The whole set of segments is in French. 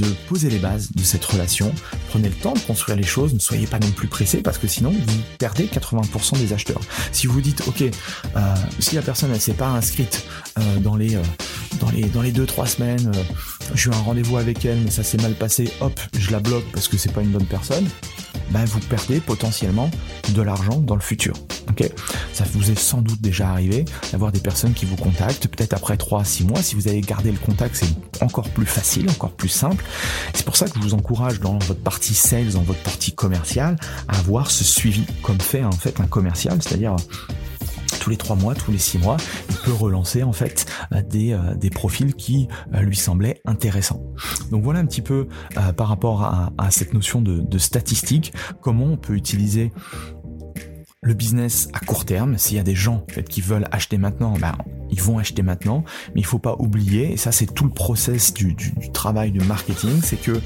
de poser les bases de cette relation. Prenez le temps de construire les choses. Ne soyez pas non plus pressé parce que sinon vous perdez 80% des acheteurs. Si vous dites ok, euh, si la personne elle s'est pas inscrite euh, dans les euh, dans les dans les deux trois semaines, j'ai eu un rendez-vous avec elle mais ça s'est mal passé, hop, je la bloque parce que c'est pas une bonne personne. Ben vous perdez potentiellement de l'argent dans le futur. Ok, ça vous est sans doute déjà arrivé d'avoir des personnes qui vous contactent, peut-être après 3 à 6 mois. Si vous avez gardé le contact, c'est encore plus facile, encore plus simple. C'est pour ça que je vous encourage dans votre partie sales, dans votre partie commerciale, à avoir ce suivi comme fait en fait un commercial, c'est-à-dire tous les trois mois, tous les six mois, il peut relancer en fait euh, des, euh, des profils qui euh, lui semblaient intéressants. Donc voilà un petit peu par rapport à, cette notion de, de statistique, comment on peut utiliser le business à court terme, s'il y a des gens qui veulent acheter maintenant, ben, ils vont acheter maintenant, mais il faut pas oublier, et ça c'est tout le process du, du, du travail du marketing, c'est que,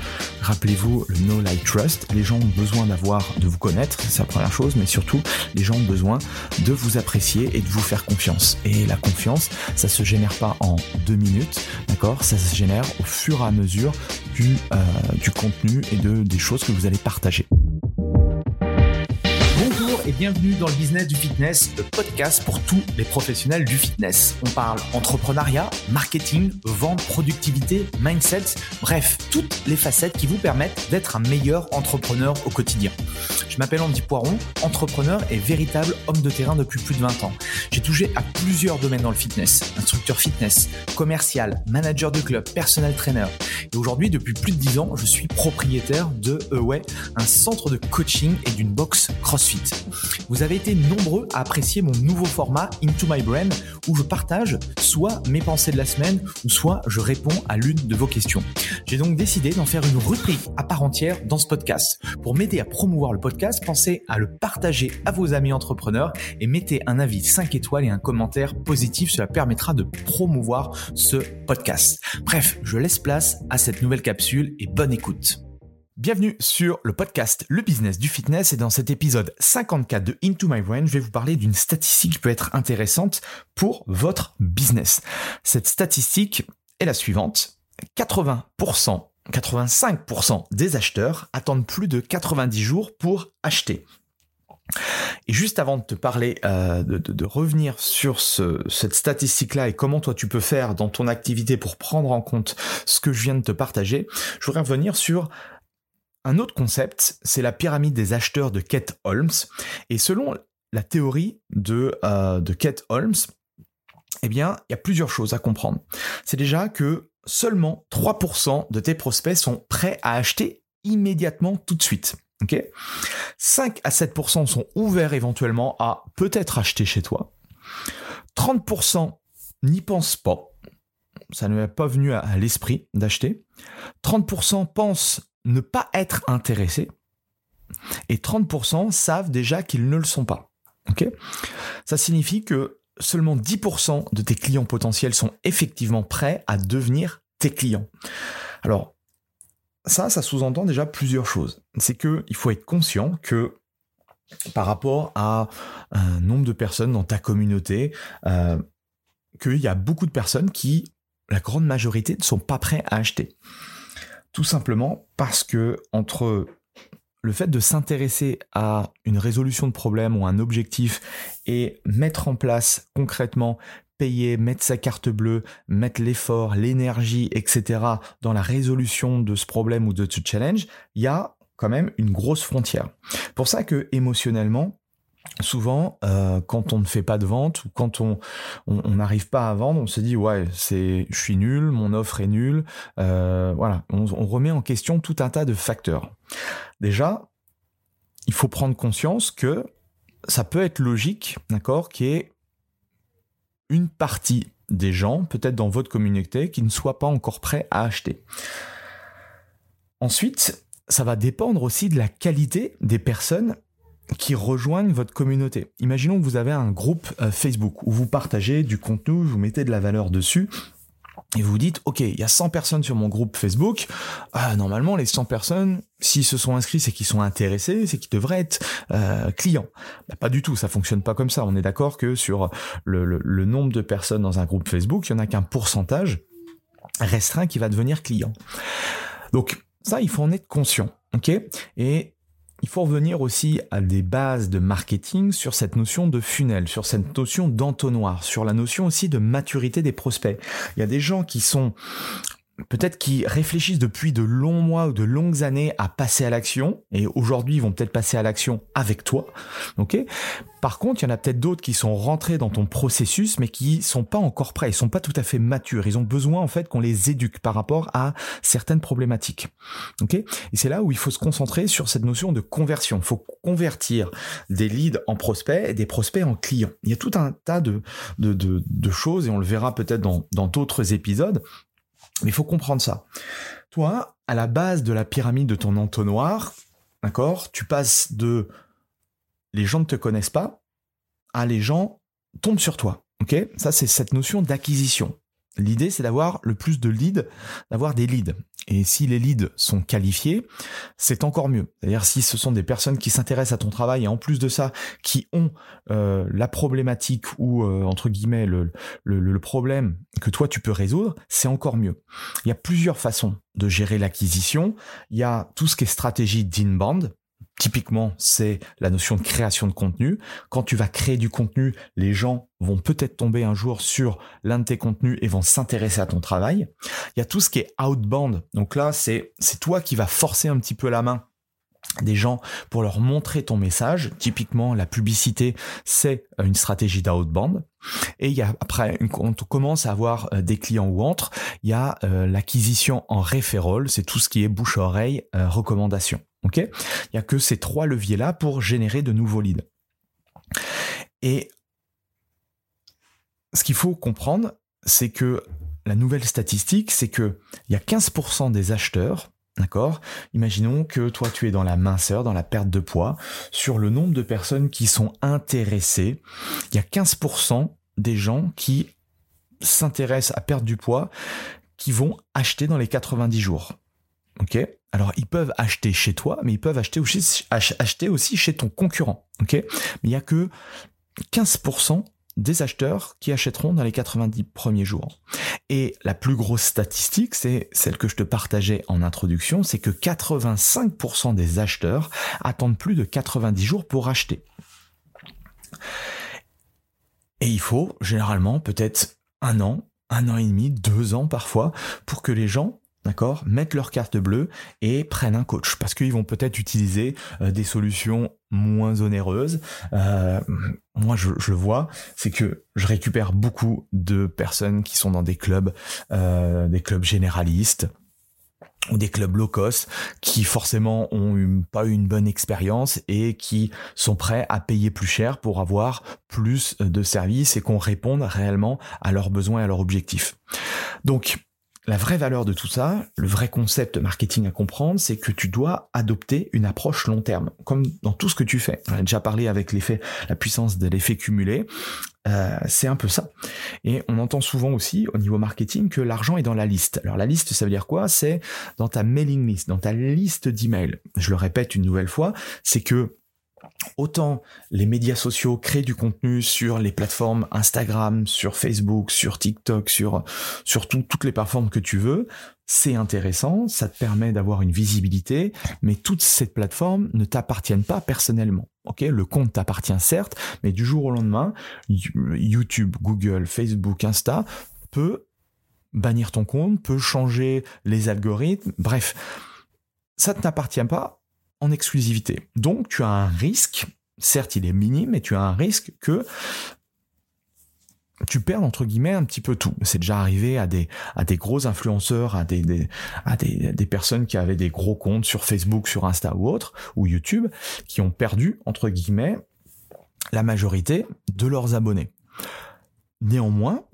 rappelez-vous, le know, like, trust, les gens ont besoin d'avoir, de vous connaître, c'est la première chose, mais surtout, les gens ont besoin de vous apprécier et de vous faire confiance. Et la confiance, ça se génère pas en deux minutes, d'accord? Ça se génère au fur et à mesure du, euh, du contenu et de, des choses que vous allez partager et bienvenue dans le business du fitness, le podcast pour tous les professionnels du fitness. On parle entrepreneuriat, marketing, vente, productivité, mindset, bref, toutes les facettes qui vous permettent d'être un meilleur entrepreneur au quotidien. Je m'appelle Andy Poiron, entrepreneur et véritable homme de terrain depuis plus de 20 ans. J'ai touché à plusieurs domaines dans le fitness, instructeur fitness, commercial, manager de club, personnel trainer. Et aujourd'hui, depuis plus de 10 ans, je suis propriétaire de Away, un centre de coaching et d'une box CrossFit. Vous avez été nombreux à apprécier mon nouveau format Into My Brain où je partage soit mes pensées de la semaine ou soit je réponds à l'une de vos questions. J'ai donc décidé d'en faire une rubrique à part entière dans ce podcast. Pour m'aider à promouvoir le podcast, pensez à le partager à vos amis entrepreneurs et mettez un avis 5 étoiles et un commentaire positif. Cela permettra de promouvoir ce podcast. Bref, je laisse place à cette nouvelle capsule et bonne écoute. Bienvenue sur le podcast Le Business du Fitness et dans cet épisode 54 de Into My Brain, je vais vous parler d'une statistique qui peut être intéressante pour votre business. Cette statistique est la suivante. 80%, 85% des acheteurs attendent plus de 90 jours pour acheter. Et juste avant de te parler, euh, de, revenir sur ce, cette statistique-là et comment toi tu peux faire dans ton activité pour prendre en compte ce que je viens de te partager, je voudrais revenir sur un autre concept, c'est la pyramide des acheteurs de Kate Holmes. Et selon la théorie de, euh, de Kate Holmes, eh bien, il y a plusieurs choses à comprendre. C'est déjà que seulement 3% de tes prospects sont prêts à acheter immédiatement tout de suite. Ok 5 à 7% sont ouverts éventuellement à peut-être acheter chez toi. 30% n'y pensent pas. Ça ne m'est pas venu à l'esprit d'acheter. 30% pensent ne pas être intéressés et 30% savent déjà qu'ils ne le sont pas. Ça signifie que seulement 10% de tes clients potentiels sont effectivement prêts à devenir tes clients. Alors, ça, ça sous-entend déjà plusieurs choses. C'est que il faut être conscient que par rapport à un nombre de personnes dans ta communauté, euh, qu'il y a beaucoup de personnes qui, la grande majorité, ne sont pas prêts à acheter. Tout simplement parce que entre le fait de s'intéresser à une résolution de problème ou un objectif et mettre en place concrètement payer, mettre sa carte bleue, mettre l'effort, l'énergie, etc. dans la résolution de ce problème ou de ce challenge, il y a quand même une grosse frontière. Pour ça que émotionnellement, souvent, euh, quand on ne fait pas de vente ou quand on n'arrive pas à vendre, on se dit ouais, c'est, je suis nul, mon offre est nulle. Euh, voilà, on, remet en question tout un tas de facteurs. Déjà, il faut prendre conscience que ça peut être logique, d'accord, qu'il y ait une partie des gens, peut-être dans votre communauté, qui ne soient pas encore prêts à acheter. Ensuite, ça va dépendre aussi de la qualité des personnes qui rejoignent votre communauté. Imaginons que vous avez un groupe euh, Facebook où vous partagez du contenu, vous mettez de la valeur dessus. Et vous vous dites, ok, il y a 100 personnes sur mon groupe Facebook. Ah, normalement, les 100 personnes, s'ils se sont inscrits, c'est qu'ils sont intéressés, c'est qu'ils devraient être euh, clients. Bah, pas du tout, ça fonctionne pas comme ça. On est d'accord que sur le, le, nombre de personnes dans un groupe Facebook, il y en a qu'un pourcentage restreint qui va devenir client. Donc ça, il faut en être conscient, ok? Et il faut revenir aussi à des bases de marketing sur cette notion de funnel, sur cette notion d'entonnoir, sur la notion aussi de maturité des prospects. Il y a des gens qui sont peut-être qui réfléchissent depuis de longs mois ou de longues années à passer à l'action, et aujourd'hui ils vont peut-être passer à l'action avec toi, ok. Par contre, il y en a peut-être d'autres qui sont rentrés dans ton processus, mais qui sont pas encore prêts, ils sont pas tout à fait matures, ils ont besoin en fait qu'on les éduque par rapport à certaines problématiques, ok. Et c'est là où il faut se concentrer sur cette notion de conversion. Il faut convertir des leads en prospects et des prospects en clients. Il y a tout un tas de, de, de, choses, et on le verra peut-être dans d'autres épisodes, mais il faut comprendre ça. Toi, à la base de la pyramide de ton entonnoir, d'accord, tu passes de les gens ne te connaissent pas à les gens tombent sur toi. Ok? Ça, c'est cette notion d'acquisition. L'idée, c'est d'avoir le plus de leads, d'avoir des leads. Et si les leads sont qualifiés, c'est encore mieux. C'est-à-dire si ce sont des personnes qui s'intéressent à ton travail et en plus de ça, qui ont euh, la problématique ou euh, entre guillemets le, le, le, problème que toi tu peux résoudre, c'est encore mieux. Il y a plusieurs façons de gérer l'acquisition. Il y a tout ce qui est stratégie d'inbound, Typiquement, c'est la notion de création de contenu. Quand tu vas créer du contenu, les gens vont peut-être tomber un jour sur l'un de tes contenus et vont s'intéresser à ton travail. Il y a tout ce qui est outbound. Donc là, c'est, c'est toi qui vas forcer un petit peu la main des gens pour leur montrer ton message. Typiquement, la publicité, c'est une stratégie d'outbound. Et il y a après, quand on commence à avoir euh, des clients ou entre, il y a euh, l'acquisition en referral, c'est tout ce qui est bouche-oreille, euh, recommandation. Ok? Il y a que ces trois leviers-là pour générer de nouveaux leads. Et ce qu'il faut comprendre, c'est que la nouvelle statistique, c'est que il y a 15% des acheteurs D'accord? Imaginons que toi tu es dans la minceur, dans la perte de poids. Sur le nombre de personnes qui sont intéressées, il y a 15% des gens qui s'intéressent à perdre du poids qui vont acheter dans les 90 jours. Ok? Alors ils peuvent acheter chez toi, mais ils peuvent acheter aussi, chez ton concurrent. Ok? Mais il n'y a que 15% des acheteurs qui achèteront dans les 90 premiers jours. Et la plus grosse statistique, c'est celle que je te partageais en introduction, c'est que 85% des acheteurs attendent plus de 90 jours pour acheter. Et il faut généralement peut-être un an, un an et demi, deux ans parfois, pour que les gens d'accord, mettent leur carte bleue et prennent un coach parce qu'ils vont peut-être utiliser euh, des solutions moins onéreuses. Euh, moi, je, le vois, c'est que je récupère beaucoup de personnes qui sont dans des clubs, euh, des clubs généralistes ou des clubs low cost qui forcément ont pas eu une bonne expérience et qui sont prêts à payer plus cher pour avoir plus de services et qu'on réponde réellement à leurs besoins et à leurs objectifs. Donc, la vraie valeur de tout ça, le vrai concept marketing à comprendre, c'est que tu dois adopter une approche long terme, comme dans tout ce que tu fais. On a déjà parlé avec l'effet, la puissance de l'effet cumulé. Euh, c'est un peu ça. Et on entend souvent aussi au niveau marketing que l'argent est dans la liste. Alors la liste, ça veut dire quoi? C'est dans ta mailing list, dans ta liste d'emails. Je le répète une nouvelle fois, c'est que Autant les médias sociaux créent du contenu sur les plateformes Instagram, sur Facebook, sur TikTok, sur, sur toutes les plateformes que tu veux, c'est intéressant, ça te permet d'avoir une visibilité, mais toutes ces plateformes ne t'appartiennent pas personnellement. Le compte t'appartient certes, mais du jour au lendemain, YouTube, Google, Facebook, Insta peut bannir ton compte, peut changer les algorithmes, bref, ça ne t'appartient pas en exclusivité. Donc tu as un risque certes, il est minime, mais tu as un risque que tu perds entre guillemets un petit peu tout. C'est déjà arrivé à des à des gros influenceurs, à des, à des, des, personnes qui avaient des gros comptes sur Facebook, sur Insta ou autre ou YouTube, qui ont perdu entre guillemets la majorité de leurs abonnés. Néanmoins,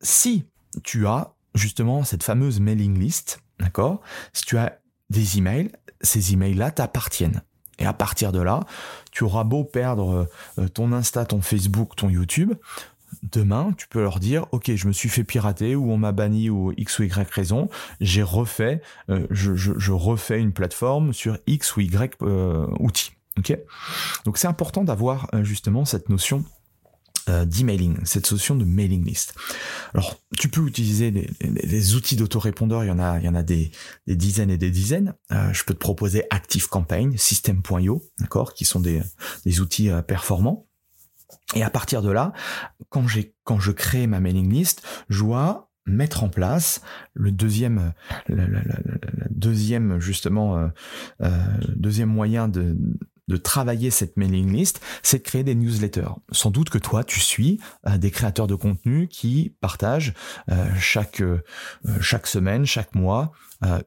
si tu as justement cette fameuse mailing list, d'accord? Si tu as des emails, ces emails-là t'appartiennent. Et à partir de là, tu auras beau perdre euh, ton Insta, ton Facebook, ton YouTube, demain, tu peux leur dire, ok, je me suis fait pirater ou on m'a banni ou x ou y raison, j'ai refait, euh, je, refais une plateforme sur x ou y euh, outil. Ok? Donc c'est important d'avoir justement cette notion euh, d'emailing, cette notion de mailing list. Alors, tu peux utiliser des, outils d'autorépondeur, il y en a, il y en a des, dizaines et des dizaines. Euh, je peux te proposer ActiveCampaign, System.io, d'accord, qui sont des, outils euh, performants. Et à partir de là, quand j'ai, quand je crée ma mailing list, je dois mettre en place le deuxième, le, deuxième justement, deuxième moyen de de travailler cette mailing list, c'est de créer des newsletters. Sans doute que toi, tu suis euh, des créateurs de contenu qui partagent euh, chaque, euh, chaque semaine, chaque mois,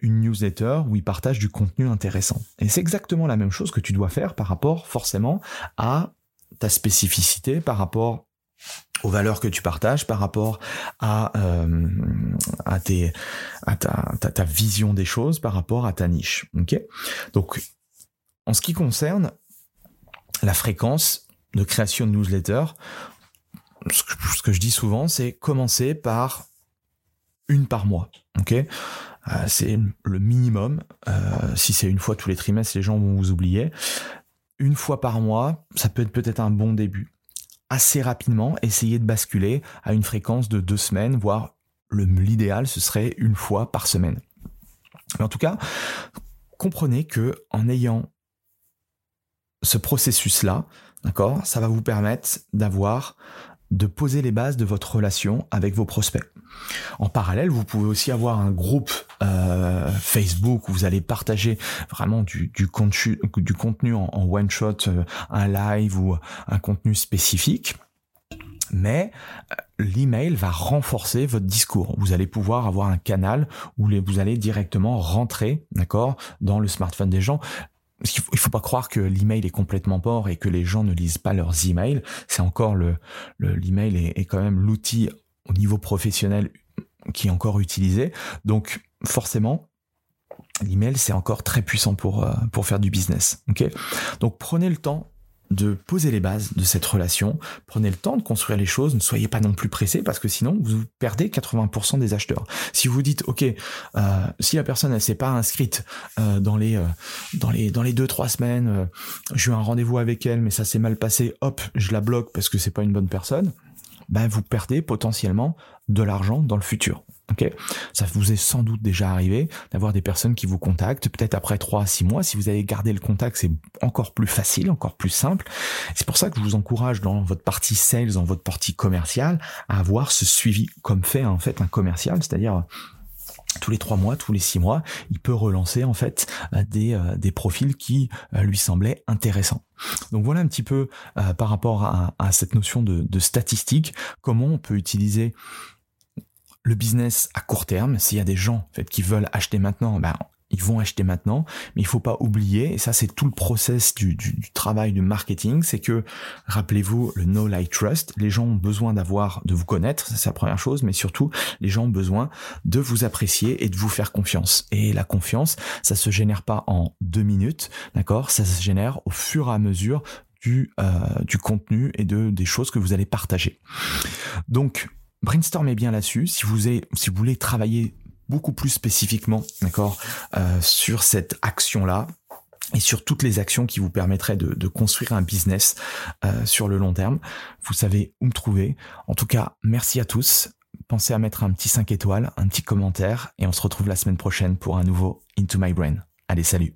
une newsletter où ils partagent du contenu intéressant. Et c'est exactement la même chose que tu dois faire par rapport forcément à ta spécificité, par rapport aux valeurs que tu partages par rapport à, ta, ta, vision des choses, par rapport à ta niche. ok? Donc en ce qui concerne la fréquence de création de newsletter, ce que, je dis souvent, c'est commencer par une par mois. Ok, euh, c'est le minimum. Euh, si c'est une fois tous les trimestres, les gens vont vous oublier. Une fois par mois, ça peut être peut-être un bon début. Assez rapidement, essayez de basculer à une fréquence de deux semaines, voire l'idéal, ce serait une fois par semaine. Mais en tout cas, comprenez que en ayant ce processus-là, d'accord, ça va vous permettre d'avoir, de poser les bases de votre relation avec vos prospects. En parallèle, vous pouvez aussi avoir un groupe euh, Facebook où vous allez partager vraiment du, du, contenu, en, one shot, euh, un live ou un contenu spécifique. Mais euh, l'email va renforcer votre discours. Vous allez pouvoir avoir un canal où vous allez directement rentrer, d'accord, dans le smartphone des gens il faut, faut pas croire que l'email est complètement mort et que les gens ne lisent pas leurs emails. C'est encore le, l'email est, quand même l'outil au niveau professionnel qui est encore utilisé. Donc forcément, l'email c'est encore très puissant pour euh, faire du business. Ok? Donc prenez le temps de poser les bases de cette relation. Prenez le temps de construire les choses. Ne soyez pas non plus pressé parce que sinon vous perdez 80% des acheteurs. Si vous dites ok, euh, si la personne elle s'est pas inscrite euh, dans les euh, dans les dans les deux trois semaines, j'ai eu un rendez-vous avec elle mais ça s'est mal passé, hop, je la bloque parce que c'est pas une bonne personne. Ben vous perdez potentiellement de l'argent dans le futur. Ok, ça vous est sans doute déjà arrivé d'avoir des personnes qui vous contactent, peut-être après 3 à 6 mois. Si vous avez gardé le contact, c'est encore plus facile, encore plus simple. C'est pour ça que je vous encourage dans votre partie sales, dans votre partie commerciale, à avoir ce suivi comme fait en fait un commercial, c'est-à-dire tous les trois mois, tous les six mois, il peut relancer en fait euh, des, euh, des profils qui euh, lui semblaient intéressants. Donc voilà un petit peu par rapport à, à cette notion de, de statistique, comment on peut utiliser le business à court terme, s'il y a des gens en fait, qui veulent acheter maintenant, ben, ils vont acheter maintenant, mais il faut pas oublier, et ça c'est tout le process du, travail du marketing, c'est que, rappelez-vous, le know, like, trust, les gens ont besoin d'avoir, de vous connaître, c'est la première chose, mais surtout, les gens ont besoin de vous apprécier et de vous faire confiance. Et la confiance, ça se génère pas en deux minutes, d'accord? Ça se génère au fur et à mesure du, euh, du contenu et de, des choses que vous allez partager. Donc, brainstormez bien là-dessus. Si vous, si vous voulez travailler beaucoup plus spécifiquement, d'accord, euh, sur cette action-là, et sur toutes les actions qui vous permettraient de, construire un business euh, sur le long terme. Vous savez où me trouver. En tout cas, merci à tous. Pensez à mettre un petit 5 étoiles, un petit commentaire, et on se retrouve la semaine prochaine pour un nouveau Into My Brain. Allez, salut